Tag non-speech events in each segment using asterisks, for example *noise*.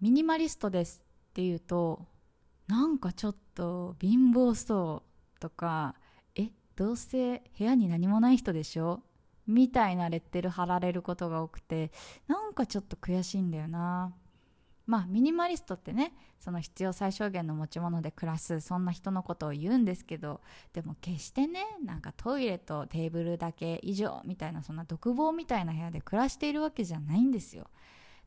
ミニマリストですって言うとなんかちょっと貧乏そうとかえどうせ部屋に何もない人でしょ？みたいなレッテル貼られることが多くてなんかちょっと悔しいんだよなまあミニマリストってねその必要最小限の持ち物で暮らすそんな人のことを言うんですけどでも決してねなんかトイレとテーブルだけ以上みたいなそんな独房みたいな部屋で暮らしているわけじゃないんですよ。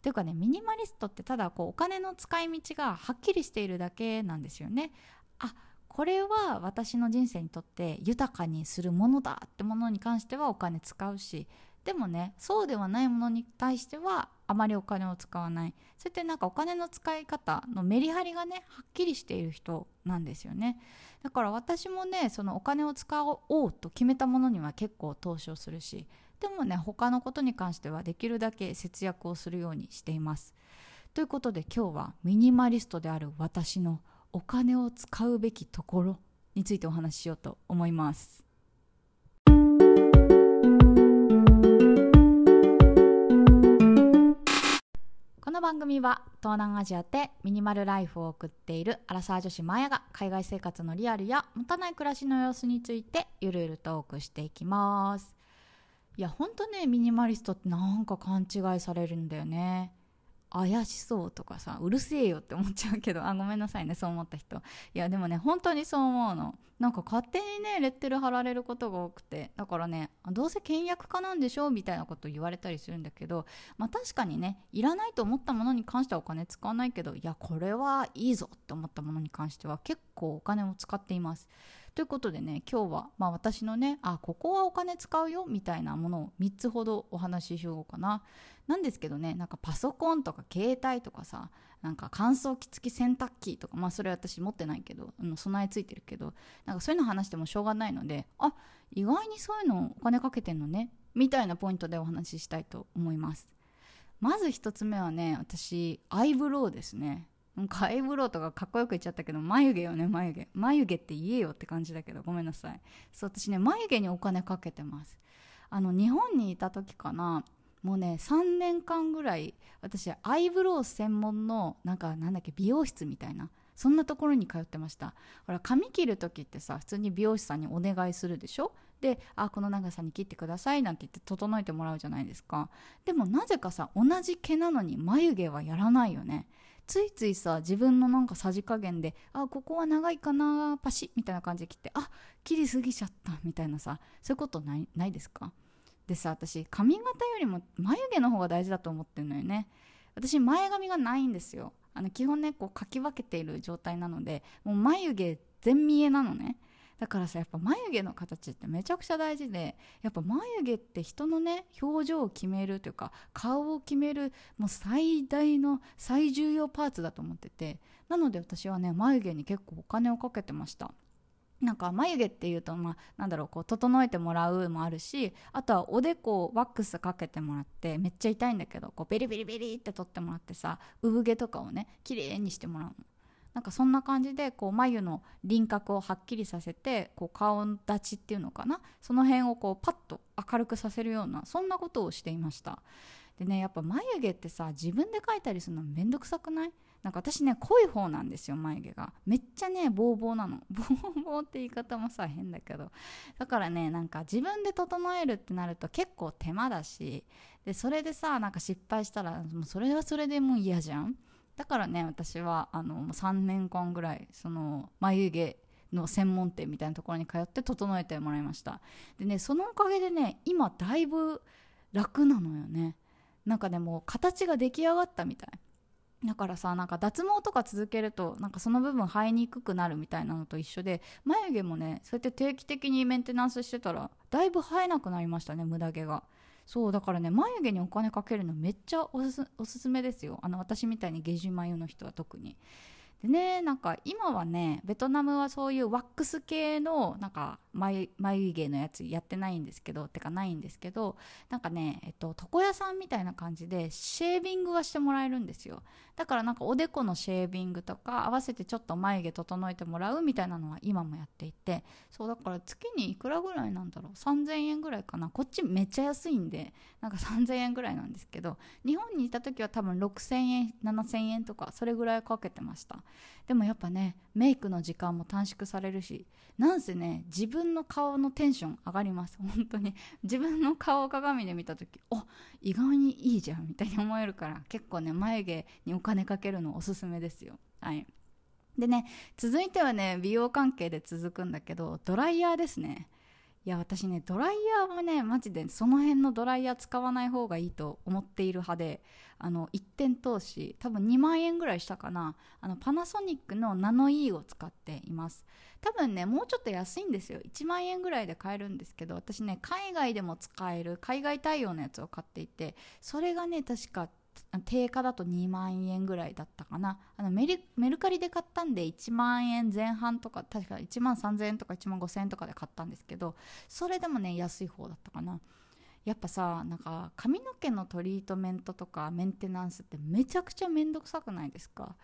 というかねミニマリストってただこうお金の使い道がはっきりしているだけなんですよね。あこれは私の人生にとって豊かにするものだってものに関してはお金使うしでもねそうではないものに対してはあまりお金を使わない。そうやってなんかお金の使い方のメリハリがねはっきりしている人なんですよね。だから私もねそのお金を使おうと決めたものには結構投資をするしでもね他のことに関してはできるだけ節約をするようにしています。ということで今日はミニマリストである私のお金を使うべきところについてお話ししようと思います。の番組は東南アジアでミニマルライフを送っているアラサー女子マヤが海外生活のリアルや持たない暮らしの様子についてゆるゆるトークしていきます。いやほんとねミニマリストってなんか勘違いされるんだよね。怪しそうとかさうるせえよって思っちゃうけど。あごめんなさいねそう思った人。いやでもね本当にそう思うの。なんか勝手にねレッテル貼られることが多くてだからねどうせ倹約家なんでしょみたいなこと言われたりするんだけどまあ確かにねいらないと思ったものに関してはお金使わないけどいやこれはいいぞって思ったものに関しては結構お金を使っています。ということでね今日は、まあ、私のねあここはお金使うよみたいなものを3つほどお話ししようかな。なんですけどねなんかパソコンとか携帯とかさなんか乾燥機付き洗濯機とかまあそれ私持ってないけど、うん、備え付いてるけどなんかそういうの話してもしょうがないのであ意外にそういうのお金かけてんのねみたいなポイントでお話ししたいと思います。まず1つ目はね私アイブロウですね。なんかアイブロウとかかっこよく言っちゃったけど眉毛よね眉毛。眉毛って言えよって感じだけどごめんなさい。そう私ね眉毛にお金かけてます。あの日本にいた時かなもうね3年間ぐらい私アイブロウ専門のなんかなんだっけ美容室みたいなそんなところに通ってました。ほら髪切る時ってさ普通に美容師さんにお願いするでしょ？であこの長さに切ってくださいなんて言って整えてもらうじゃないですか。でもなぜかさ同じ毛なのに眉毛はやらないよね。ついついさ自分のなんかさじ加減であここは長いかなパシッみたいな感じで切ってあ切りすぎちゃったみたいなさそういうことないないですか？でさ私髪型よりも眉毛の方が大事だと思ってるのよね。私前髪がないんですよ。あの基本ねこうかき分けている状態なのでもう眉毛全見えなのね。だからさやっぱ眉毛の形ってめちゃくちゃ大事でやっぱ眉毛って人のね表情を決めるというか顔を決めるもう最大の最重要パーツだと思ってて。なので私はね眉毛に結構お金をかけてました。なんか眉毛っていうと、まあ、なんだろうこう整えてもらうもあるしあとはおでこをワックスかけてもらってめっちゃ痛いんだけどこうベリベリベリって取ってもらってさ産毛とかをね綺麗にしてもらうの。なんかそんな感じでこう眉の輪郭をはっきりさせてこう顔立ちっていうのかな？その辺をこうパッと明るくさせるようなそんなことをしていましたでねやっぱ眉毛ってさ自分で描いたりするのめんどくさくない？なんか私ね濃い方なんですよ眉毛が。めっちゃねボーボーなの。ボーボーって言い方もさ変だけど。だからねなんか自分で整えるってなると結構手間だし。でそれでさなんか失敗したらもうそれはそれでもう嫌じゃん。だからね私はあの3年間ぐらいその眉毛の専門店みたいなところに通って整えてもらいました。でねそのおかげでね今だいぶ楽なのよね。なんかでも形が出来上がったみたい。だからさなんか脱毛とか続けるとなんかその部分生えにくくなるみたいなのと一緒で眉毛もねそうやって定期的にメンテナンスしてたらだいぶ生えなくなりましたね無駄毛が。そうだからね眉毛にお金かけるのめっちゃおすすめですよ。あの私みたいに下地眉の人は特に。でねなんか今はねベトナムはそういうワックス系のなんか眉眉毛のやつやってないんですけどてかないんですけどなんかね、えっと、床屋さんみたいな感じでシェービングはしてもらえるんですよ。だからなんかおでこのシェービングとか合わせてちょっと眉毛整えてもらうみたいなのは今もやっていてそうだから月にいくらぐらいなんだろう3000円ぐらいかな。こっちめっちゃ安いんでなんか3000円ぐらいなんですけど日本にいた時は多分6000円7000円とかそれぐらいかけてました。でもやっぱねメイクの時間も短縮されるしなんせね自分の顔のテンション上がります。*laughs* 本当に。自分の顔を鏡で見た時お意外にいいじゃんみたいに思えるから結構ね眉毛にお金かけるのおすすめですよ。はい。でね続いてはね美容関係で続くんだけどドライヤーですね。いや私ねドライヤーはねマジでその辺のドライヤー使わない方がいいと思っている派であの一点投資多分2万円ぐらいしたかな。あのパナソニックのナノイーを使っています。多分ねもうちょっと安いんですよ。1万円ぐらいで買えるんですけど私ね海外でも使える海外対応のやつを買っていてそれがね確か定価だと2万円ぐらいだったかな。あのメルカリで買ったんで1万円前半とか確か1万3000円とか1万5000円とかで買ったんですけどそれでもね安い方だったかな。やっぱさなんか髪の毛のトリートメントとかメンテナンスってめちゃくちゃめんどくさくないですか？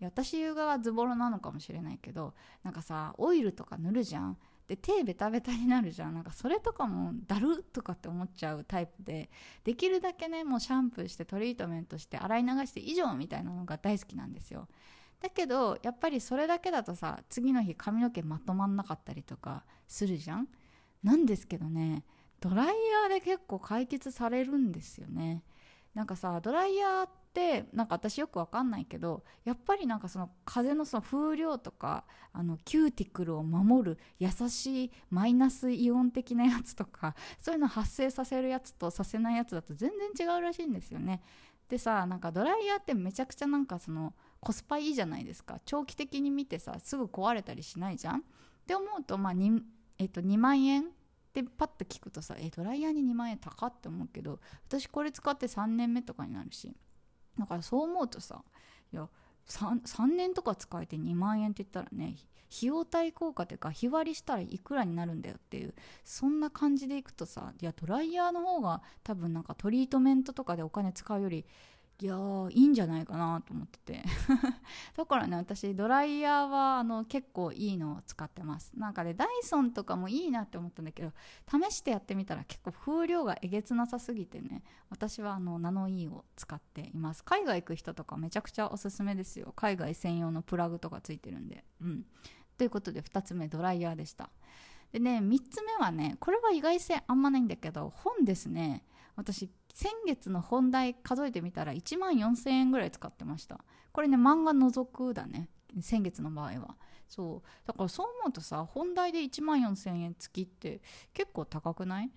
私がズボラなのかもしれないけどなんかさオイルとか塗るじゃん。で手ベタベタになるじゃん。なんかそれとかもだるとかって思っちゃうタイプで。できるだけねもうシャンプーしてトリートメントして洗い流して以上みたいなのが大好きなんですよ。だけどやっぱりそれだけだとさ次の日髪の毛まとまんなかったりとかするじゃん。なんですけどねドライヤーで結構解決されるんですよね。なんかさドライヤーってなんか私よくわかんないけどやっぱりなんかその風のその風量とかあのキューティクルを守る優しいマイナスイオン的なやつとか *laughs* そういうの発生させるやつとさせないやつだと全然違うらしいんですよね。でさなんかドライヤーってめちゃくちゃなんかそのコスパいいじゃないですか。長期的に見てさすぐ壊れたりしないじゃん？って思うとまあ 2,、えっと、2万円でパッと聞くとさえドライヤーに2万円高って思うけど私これ使って3年目とかになるし。だからそう思うとさいや 3, 3年とか使えて2万円って言ったらね費用対効果というか日割りしたらいくらになるんだよっていうそんな感じでいくとさいやドライヤーの方が多分なんかトリートメントとかでお金使うよりいやーいいんじゃないかなと思ってて。*laughs* だからね私ドライヤーはあの結構いいのを使ってます。なんかねダイソンとかもいいなって思ったんだけど試してやってみたら結構風量がえげつなさすぎてね私はあのナノイーを使っています。海外行く人とかめちゃくちゃおすすめですよ。海外専用のプラグとかついてるんで。うん。ということで2つ目ドライヤーでした。でね3つ目はねこれは意外性あんまないんだけど本ですね。私先月の本題数えてみたら1万4000円ぐらい使ってました。これね漫画除くだね。先月の場合は。そう。だからそう思うとさ本代で1万4000円月って結構高くない？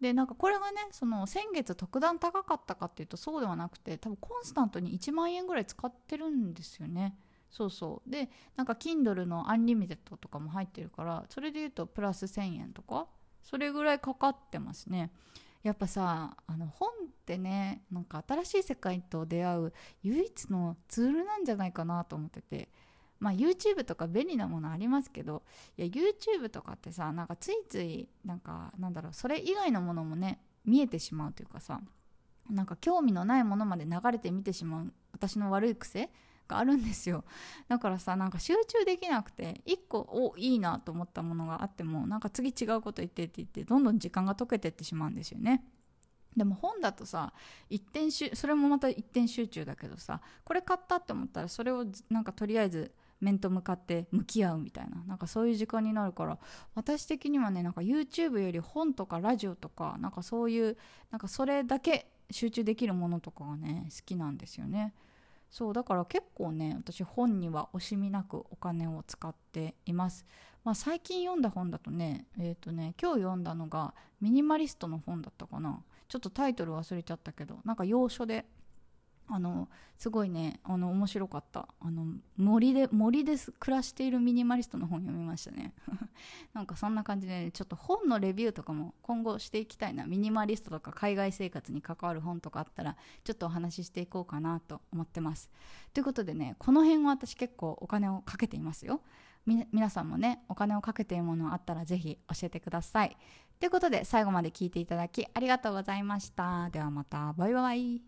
でなんかこれがねその先月特段高かったかっていうとそうではなくて多分コンスタントに1万円ぐらい使ってるんですよね。そうそう。でなんか Kindle の Unlimited とかも入ってるからそれで言うとプラス1000円とかそれぐらいかかってますね。やっぱさあの本ってねなんか新しい世界と出会う唯一のツールなんじゃないかなと思ってて。まあ YouTube とか便利なものありますけどいや YouTube とかってさなんかついついなんかなんだろうそれ以外のものもね見えてしまうというかさなんか興味のないものまで流れて見てしまう私の悪い癖があるんですよだからさなんか集中できなくて1個おいいなと思ったものがあってもなんか次違うこと言ってって言ってどんどん時間が解けてってしまうんですよねでも本だとさ一点集それもまた一点集中だけどさこれ買ったって思ったらそれをなんかとりあえず面と向かって向き合うみたいななんかそういう時間になるから私的にはねなんか YouTube より本とかラジオとかなんかそういうなんかそれだけ集中できるものとかがね好きなんですよね。そうだから結構ね私本には惜しみなくお金を使っています、まあ、最近読んだ本だとねえっ、ー、とね今日読んだのがミニマリストの本だったかな。ちょっとタイトル忘れちゃったけどなんか要所であのすごいねあの面白かった。あの森で森で暮らしているミニマリストの本読みましたね。*laughs* なんかそんな感じで、ね、ちょっと本のレビューとかも今後していきたいな。ミニマリストとか海外生活に関わる本とかあったらちょっとお話ししていこうかなと思ってます。ということでねこの辺は私結構お金をかけていますよ。皆さんもねお金をかけているものあったらぜひ教えてください。ということで最後まで聞いていただきありがとうございました。ではまた。バイバイ。